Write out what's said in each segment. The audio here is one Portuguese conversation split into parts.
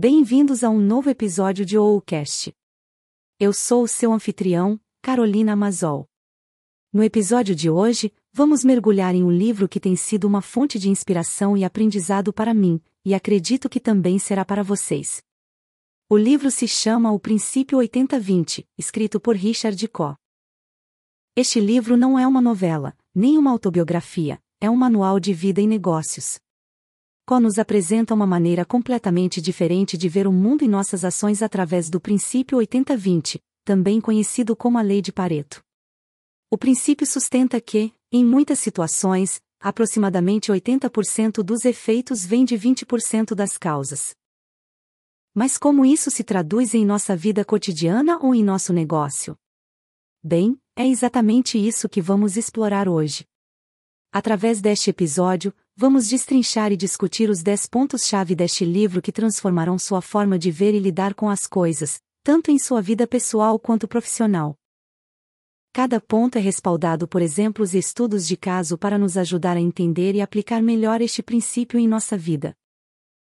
Bem-vindos a um novo episódio de Oulcast. Eu sou o seu anfitrião, Carolina Mazol. No episódio de hoje, vamos mergulhar em um livro que tem sido uma fonte de inspiração e aprendizado para mim, e acredito que também será para vocês. O livro se chama O Princípio 80-20, escrito por Richard Koch. Este livro não é uma novela, nem uma autobiografia, é um manual de vida e negócios. Có nos apresenta uma maneira completamente diferente de ver o mundo e nossas ações através do princípio 80-20, também conhecido como a Lei de Pareto. O princípio sustenta que, em muitas situações, aproximadamente 80% dos efeitos vêm de 20% das causas. Mas como isso se traduz em nossa vida cotidiana ou em nosso negócio? Bem, é exatamente isso que vamos explorar hoje. Através deste episódio, vamos destrinchar e discutir os 10 pontos-chave deste livro que transformarão sua forma de ver e lidar com as coisas, tanto em sua vida pessoal quanto profissional. Cada ponto é respaldado por exemplos e estudos de caso para nos ajudar a entender e aplicar melhor este princípio em nossa vida.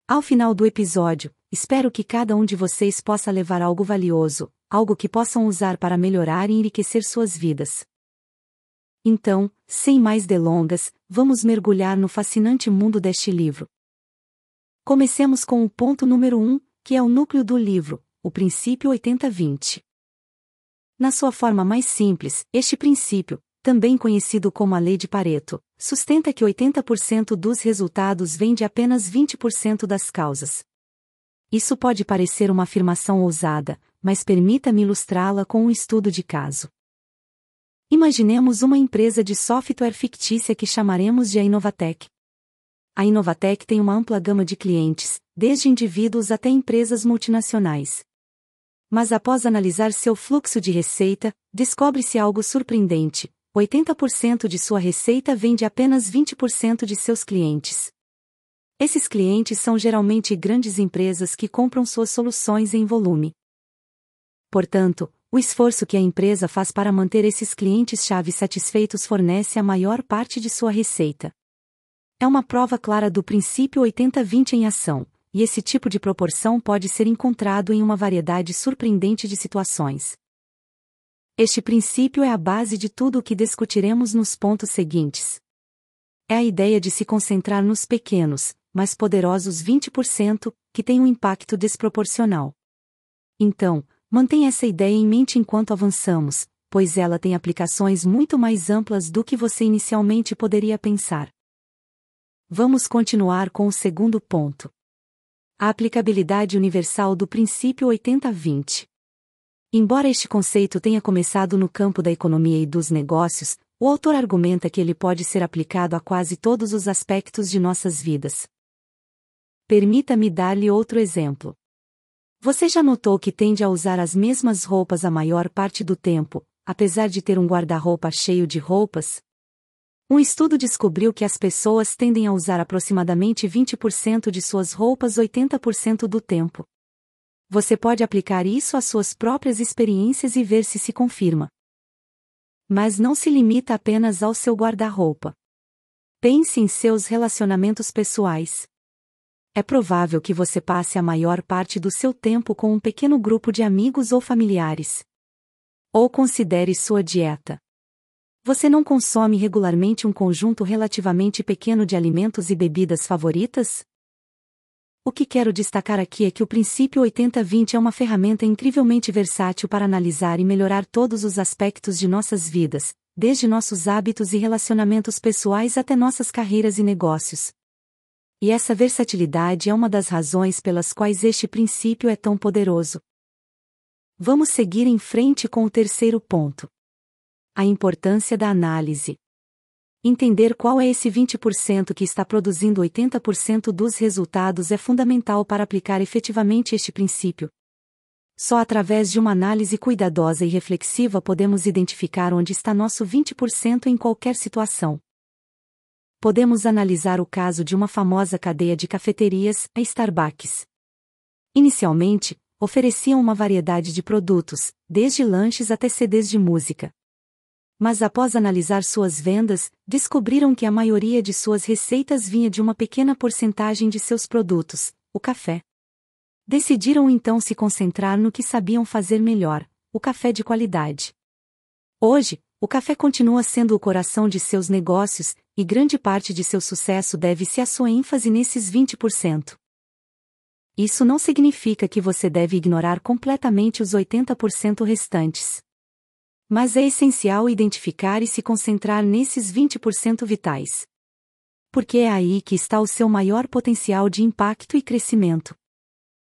Ao final do episódio, espero que cada um de vocês possa levar algo valioso, algo que possam usar para melhorar e enriquecer suas vidas. Então, sem mais delongas, vamos mergulhar no fascinante mundo deste livro. Comecemos com o ponto número 1, um, que é o núcleo do livro, o princípio 80-20. Na sua forma mais simples, este princípio, também conhecido como a lei de Pareto, sustenta que 80% dos resultados vem de apenas 20% das causas. Isso pode parecer uma afirmação ousada, mas permita-me ilustrá-la com um estudo de caso. Imaginemos uma empresa de software fictícia que chamaremos de a Inovatec. A Inovatec tem uma ampla gama de clientes, desde indivíduos até empresas multinacionais. Mas após analisar seu fluxo de receita, descobre-se algo surpreendente: 80% de sua receita vem de apenas 20% de seus clientes. Esses clientes são geralmente grandes empresas que compram suas soluções em volume. Portanto, o esforço que a empresa faz para manter esses clientes-chave satisfeitos fornece a maior parte de sua receita. É uma prova clara do princípio 80-20 em ação, e esse tipo de proporção pode ser encontrado em uma variedade surpreendente de situações. Este princípio é a base de tudo o que discutiremos nos pontos seguintes. É a ideia de se concentrar nos pequenos, mas poderosos 20%, que têm um impacto desproporcional. Então, Mantenha essa ideia em mente enquanto avançamos, pois ela tem aplicações muito mais amplas do que você inicialmente poderia pensar. Vamos continuar com o segundo ponto. A aplicabilidade universal do princípio 80-20. Embora este conceito tenha começado no campo da economia e dos negócios, o autor argumenta que ele pode ser aplicado a quase todos os aspectos de nossas vidas. Permita-me dar-lhe outro exemplo. Você já notou que tende a usar as mesmas roupas a maior parte do tempo, apesar de ter um guarda-roupa cheio de roupas? Um estudo descobriu que as pessoas tendem a usar aproximadamente 20% de suas roupas 80% do tempo. Você pode aplicar isso às suas próprias experiências e ver se se confirma. Mas não se limita apenas ao seu guarda-roupa. Pense em seus relacionamentos pessoais é provável que você passe a maior parte do seu tempo com um pequeno grupo de amigos ou familiares. Ou considere sua dieta. Você não consome regularmente um conjunto relativamente pequeno de alimentos e bebidas favoritas? O que quero destacar aqui é que o princípio 80-20 é uma ferramenta incrivelmente versátil para analisar e melhorar todos os aspectos de nossas vidas, desde nossos hábitos e relacionamentos pessoais até nossas carreiras e negócios, e essa versatilidade é uma das razões pelas quais este princípio é tão poderoso. Vamos seguir em frente com o terceiro ponto. A importância da análise. Entender qual é esse 20% que está produzindo 80% dos resultados é fundamental para aplicar efetivamente este princípio. Só através de uma análise cuidadosa e reflexiva podemos identificar onde está nosso 20% em qualquer situação podemos analisar o caso de uma famosa cadeia de cafeterias, a Starbucks. Inicialmente, ofereciam uma variedade de produtos, desde lanches até CDs de música. Mas após analisar suas vendas, descobriram que a maioria de suas receitas vinha de uma pequena porcentagem de seus produtos, o café. Decidiram então se concentrar no que sabiam fazer melhor: o café de qualidade. Hoje, o café continua sendo o coração de seus negócios, e grande parte de seu sucesso deve-se à sua ênfase nesses 20%. Isso não significa que você deve ignorar completamente os 80% restantes. Mas é essencial identificar e se concentrar nesses 20% vitais. Porque é aí que está o seu maior potencial de impacto e crescimento.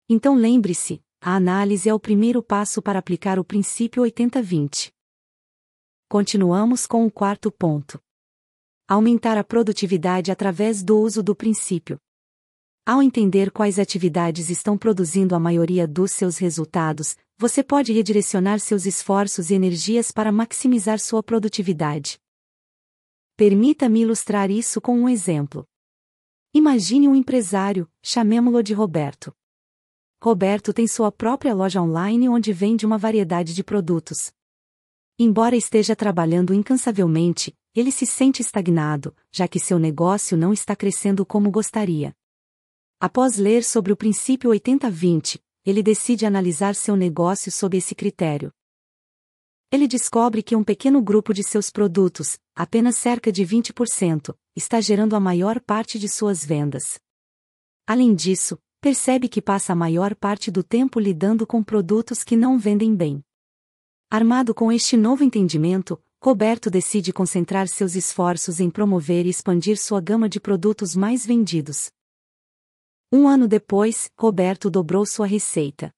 Então lembre-se, a análise é o primeiro passo para aplicar o princípio 80-20. Continuamos com o quarto ponto. Aumentar a produtividade através do uso do princípio. Ao entender quais atividades estão produzindo a maioria dos seus resultados, você pode redirecionar seus esforços e energias para maximizar sua produtividade. Permita-me ilustrar isso com um exemplo. Imagine um empresário, chamemo-lo de Roberto. Roberto tem sua própria loja online onde vende uma variedade de produtos. Embora esteja trabalhando incansavelmente, ele se sente estagnado, já que seu negócio não está crescendo como gostaria. Após ler sobre o princípio 80-20, ele decide analisar seu negócio sob esse critério. Ele descobre que um pequeno grupo de seus produtos, apenas cerca de 20%, está gerando a maior parte de suas vendas. Além disso, percebe que passa a maior parte do tempo lidando com produtos que não vendem bem. Armado com este novo entendimento, Roberto decide concentrar seus esforços em promover e expandir sua gama de produtos mais vendidos. Um ano depois, Roberto dobrou sua receita.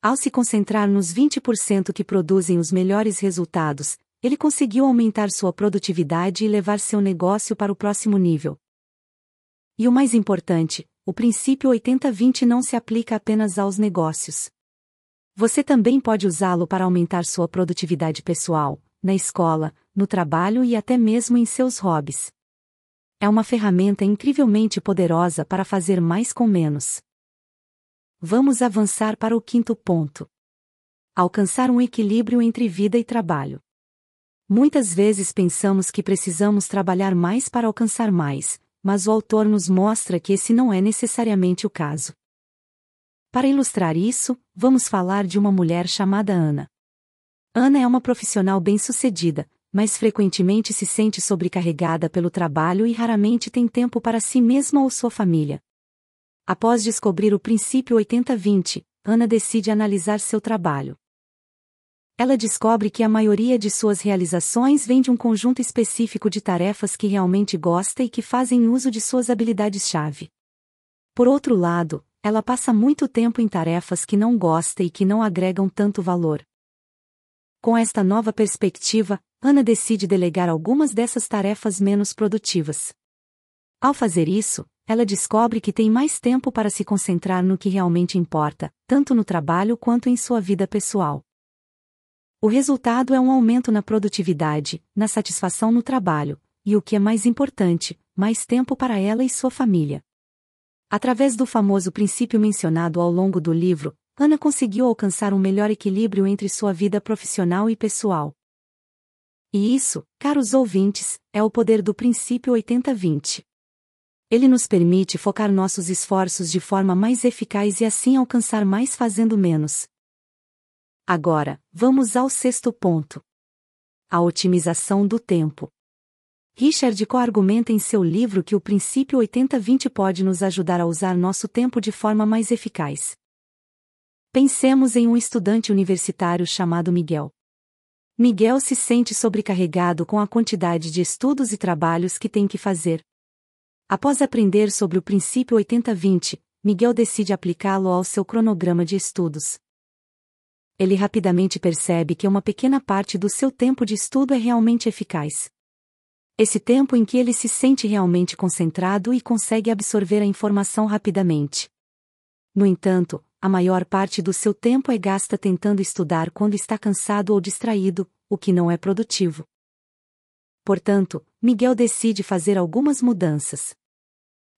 Ao se concentrar nos 20% que produzem os melhores resultados, ele conseguiu aumentar sua produtividade e levar seu negócio para o próximo nível. E o mais importante, o princípio 80-20 não se aplica apenas aos negócios. Você também pode usá-lo para aumentar sua produtividade pessoal, na escola, no trabalho e até mesmo em seus hobbies é uma ferramenta incrivelmente poderosa para fazer mais com menos. Vamos avançar para o quinto ponto. Alcançar um equilíbrio entre vida e trabalho. Muitas vezes pensamos que precisamos trabalhar mais para alcançar mais, mas o autor nos mostra que esse não é necessariamente o caso. Para ilustrar isso, vamos falar de uma mulher chamada Ana. Ana é uma profissional bem-sucedida, mas frequentemente se sente sobrecarregada pelo trabalho e raramente tem tempo para si mesma ou sua família. Após descobrir o princípio 80-20, Ana decide analisar seu trabalho. Ela descobre que a maioria de suas realizações vem de um conjunto específico de tarefas que realmente gosta e que fazem uso de suas habilidades-chave. Por outro lado, ela passa muito tempo em tarefas que não gosta e que não agregam tanto valor. Com esta nova perspectiva, Ana decide delegar algumas dessas tarefas menos produtivas. Ao fazer isso, ela descobre que tem mais tempo para se concentrar no que realmente importa, tanto no trabalho quanto em sua vida pessoal. O resultado é um aumento na produtividade, na satisfação no trabalho, e o que é mais importante, mais tempo para ela e sua família. Através do famoso princípio mencionado ao longo do livro, Ana conseguiu alcançar um melhor equilíbrio entre sua vida profissional e pessoal. E isso, caros ouvintes, é o poder do princípio 80-20. Ele nos permite focar nossos esforços de forma mais eficaz e assim alcançar mais fazendo menos. Agora, vamos ao sexto ponto. A otimização do tempo. Richard co-argumenta em seu livro que o princípio 80-20 pode nos ajudar a usar nosso tempo de forma mais eficaz. Pensemos em um estudante universitário chamado Miguel. Miguel se sente sobrecarregado com a quantidade de estudos e trabalhos que tem que fazer. Após aprender sobre o princípio 80-20, Miguel decide aplicá-lo ao seu cronograma de estudos. Ele rapidamente percebe que uma pequena parte do seu tempo de estudo é realmente eficaz. Esse tempo em que ele se sente realmente concentrado e consegue absorver a informação rapidamente. No entanto, a maior parte do seu tempo é gasta tentando estudar quando está cansado ou distraído, o que não é produtivo. Portanto, Miguel decide fazer algumas mudanças.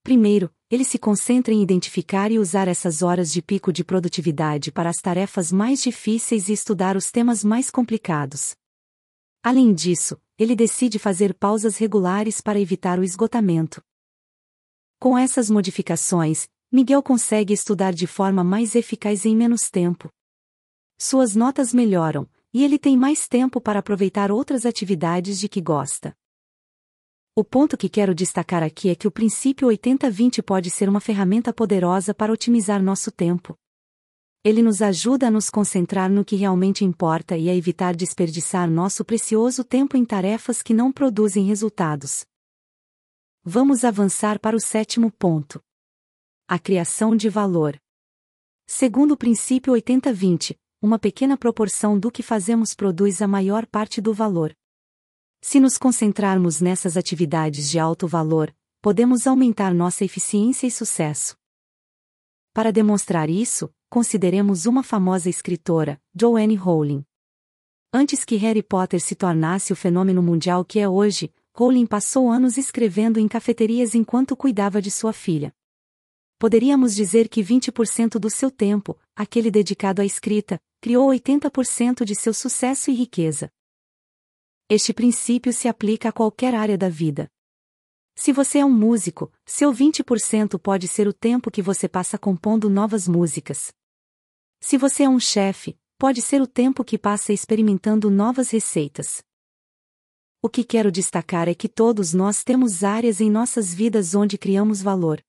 Primeiro, ele se concentra em identificar e usar essas horas de pico de produtividade para as tarefas mais difíceis e estudar os temas mais complicados. Além disso, ele decide fazer pausas regulares para evitar o esgotamento. Com essas modificações, Miguel consegue estudar de forma mais eficaz em menos tempo. Suas notas melhoram, e ele tem mais tempo para aproveitar outras atividades de que gosta. O ponto que quero destacar aqui é que o princípio 80-20 pode ser uma ferramenta poderosa para otimizar nosso tempo. Ele nos ajuda a nos concentrar no que realmente importa e a evitar desperdiçar nosso precioso tempo em tarefas que não produzem resultados. Vamos avançar para o sétimo ponto. A criação de valor. Segundo o princípio 80-20, uma pequena proporção do que fazemos produz a maior parte do valor. Se nos concentrarmos nessas atividades de alto valor, podemos aumentar nossa eficiência e sucesso. Para demonstrar isso, consideremos uma famosa escritora, Joanne Rowling. Antes que Harry Potter se tornasse o fenômeno mundial que é hoje, Rowling passou anos escrevendo em cafeterias enquanto cuidava de sua filha. Poderíamos dizer que 20% do seu tempo, aquele dedicado à escrita, criou 80% de seu sucesso e riqueza. Este princípio se aplica a qualquer área da vida. Se você é um músico, seu 20% pode ser o tempo que você passa compondo novas músicas. Se você é um chefe, pode ser o tempo que passa experimentando novas receitas. O que quero destacar é que todos nós temos áreas em nossas vidas onde criamos valor.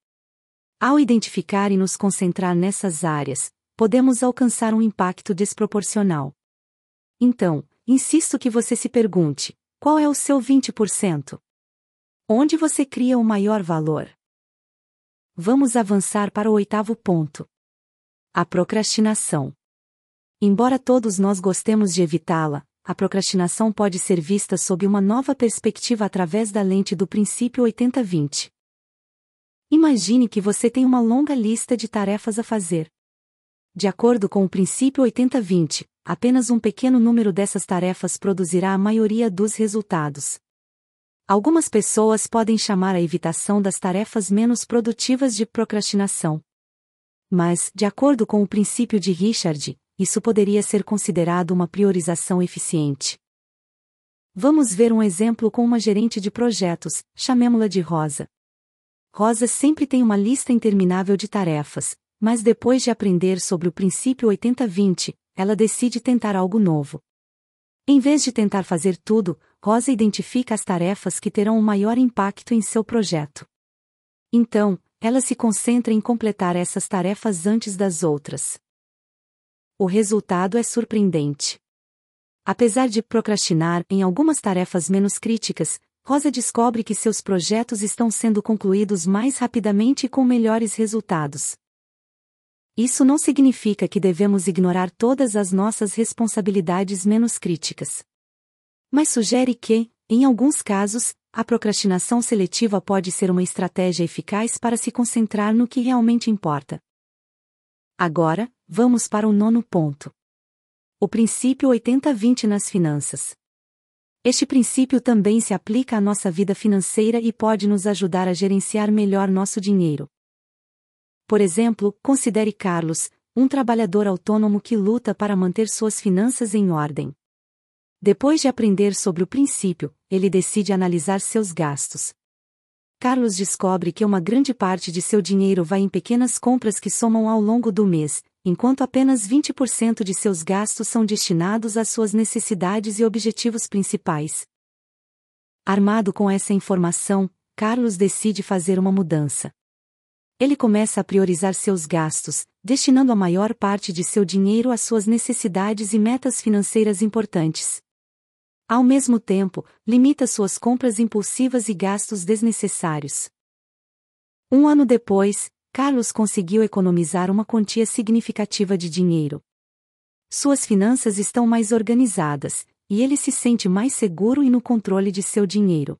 Ao identificar e nos concentrar nessas áreas, podemos alcançar um impacto desproporcional. Então, Insisto que você se pergunte: qual é o seu 20%? Onde você cria o maior valor? Vamos avançar para o oitavo ponto. A procrastinação. Embora todos nós gostemos de evitá-la, a procrastinação pode ser vista sob uma nova perspectiva através da lente do princípio 80-20. Imagine que você tem uma longa lista de tarefas a fazer. De acordo com o princípio 80-20, apenas um pequeno número dessas tarefas produzirá a maioria dos resultados. Algumas pessoas podem chamar a evitação das tarefas menos produtivas de procrastinação. Mas, de acordo com o princípio de Richard, isso poderia ser considerado uma priorização eficiente. Vamos ver um exemplo com uma gerente de projetos, chamemos-la de Rosa. Rosa sempre tem uma lista interminável de tarefas, mas depois de aprender sobre o princípio 80-20, ela decide tentar algo novo. Em vez de tentar fazer tudo, Rosa identifica as tarefas que terão o maior impacto em seu projeto. Então, ela se concentra em completar essas tarefas antes das outras. O resultado é surpreendente. Apesar de procrastinar em algumas tarefas menos críticas, Rosa descobre que seus projetos estão sendo concluídos mais rapidamente e com melhores resultados. Isso não significa que devemos ignorar todas as nossas responsabilidades menos críticas. Mas sugere que, em alguns casos, a procrastinação seletiva pode ser uma estratégia eficaz para se concentrar no que realmente importa. Agora, vamos para o nono ponto. O princípio 80-20 nas finanças. Este princípio também se aplica à nossa vida financeira e pode nos ajudar a gerenciar melhor nosso dinheiro. Por exemplo, considere Carlos, um trabalhador autônomo que luta para manter suas finanças em ordem. Depois de aprender sobre o princípio, ele decide analisar seus gastos. Carlos descobre que uma grande parte de seu dinheiro vai em pequenas compras que somam ao longo do mês, enquanto apenas 20% de seus gastos são destinados às suas necessidades e objetivos principais. Armado com essa informação, Carlos decide fazer uma mudança ele começa a priorizar seus gastos, destinando a maior parte de seu dinheiro às suas necessidades e metas financeiras importantes. Ao mesmo tempo, limita suas compras impulsivas e gastos desnecessários. Um ano depois, Carlos conseguiu economizar uma quantia significativa de dinheiro. Suas finanças estão mais organizadas, e ele se sente mais seguro e no controle de seu dinheiro.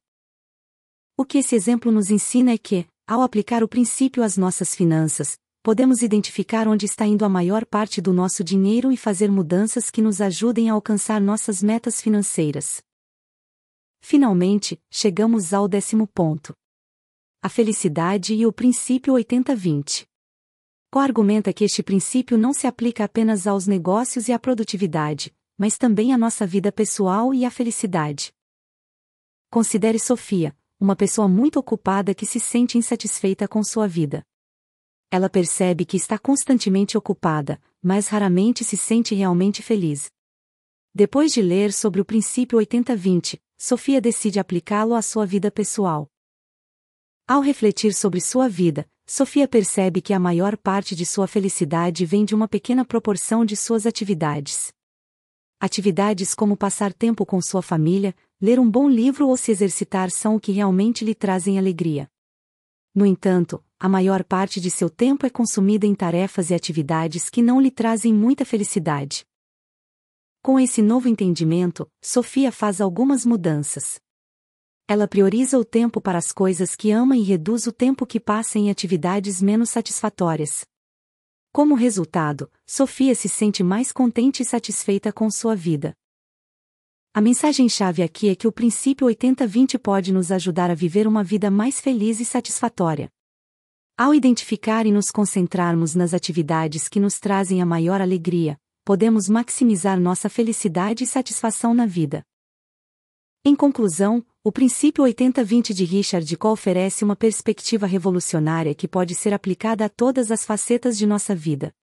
O que esse exemplo nos ensina é que, ao aplicar o princípio às nossas finanças, podemos identificar onde está indo a maior parte do nosso dinheiro e fazer mudanças que nos ajudem a alcançar nossas metas financeiras. Finalmente, chegamos ao décimo ponto. A felicidade e o princípio 80-20. Co argumenta que este princípio não se aplica apenas aos negócios e à produtividade, mas também à nossa vida pessoal e à felicidade. Considere Sofia, uma pessoa muito ocupada que se sente insatisfeita com sua vida. Ela percebe que está constantemente ocupada, mas raramente se sente realmente feliz. Depois de ler sobre o princípio 80-20, Sofia decide aplicá-lo à sua vida pessoal. Ao refletir sobre sua vida, Sofia percebe que a maior parte de sua felicidade vem de uma pequena proporção de suas atividades. Atividades como passar tempo com sua família, ler um bom livro ou se exercitar são o que realmente lhe trazem alegria. No entanto, a maior parte de seu tempo é consumida em tarefas e atividades que não lhe trazem muita felicidade. Com esse novo entendimento, Sofia faz algumas mudanças. Ela prioriza o tempo para as coisas que ama e reduz o tempo que passa em atividades menos satisfatórias. Como resultado, Sofia se sente mais contente e satisfeita com sua vida. A mensagem-chave aqui é que o princípio 80-20 pode nos ajudar a viver uma vida mais feliz e satisfatória. Ao identificar e nos concentrarmos nas atividades que nos trazem a maior alegria, podemos maximizar nossa felicidade e satisfação na vida. Em conclusão, o princípio 80-20 de Richard Koch oferece uma perspectiva revolucionária que pode ser aplicada a todas as facetas de nossa vida.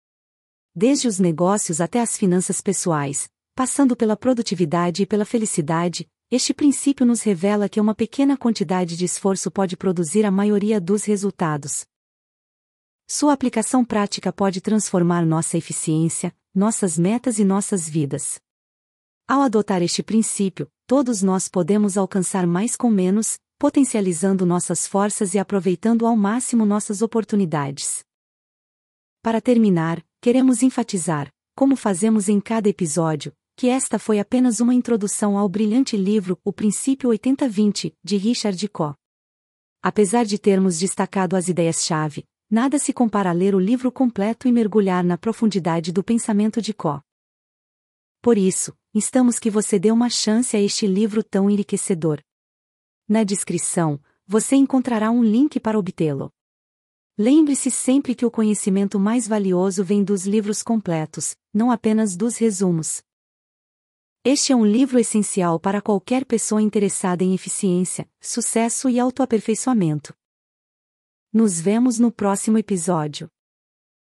Desde os negócios até as finanças pessoais, passando pela produtividade e pela felicidade, este princípio nos revela que uma pequena quantidade de esforço pode produzir a maioria dos resultados. Sua aplicação prática pode transformar nossa eficiência, nossas metas e nossas vidas. Ao adotar este princípio, todos nós podemos alcançar mais com menos, potencializando nossas forças e aproveitando ao máximo nossas oportunidades. Para terminar, queremos enfatizar, como fazemos em cada episódio, que esta foi apenas uma introdução ao brilhante livro O Princípio 80-20, de Richard Koch. Apesar de termos destacado as ideias-chave, Nada se compara a ler o livro completo e mergulhar na profundidade do pensamento de Có. Por isso, instamos que você dê uma chance a este livro tão enriquecedor. Na descrição, você encontrará um link para obtê-lo. Lembre-se sempre que o conhecimento mais valioso vem dos livros completos, não apenas dos resumos. Este é um livro essencial para qualquer pessoa interessada em eficiência, sucesso e autoaperfeiçoamento. Nos vemos no próximo episódio.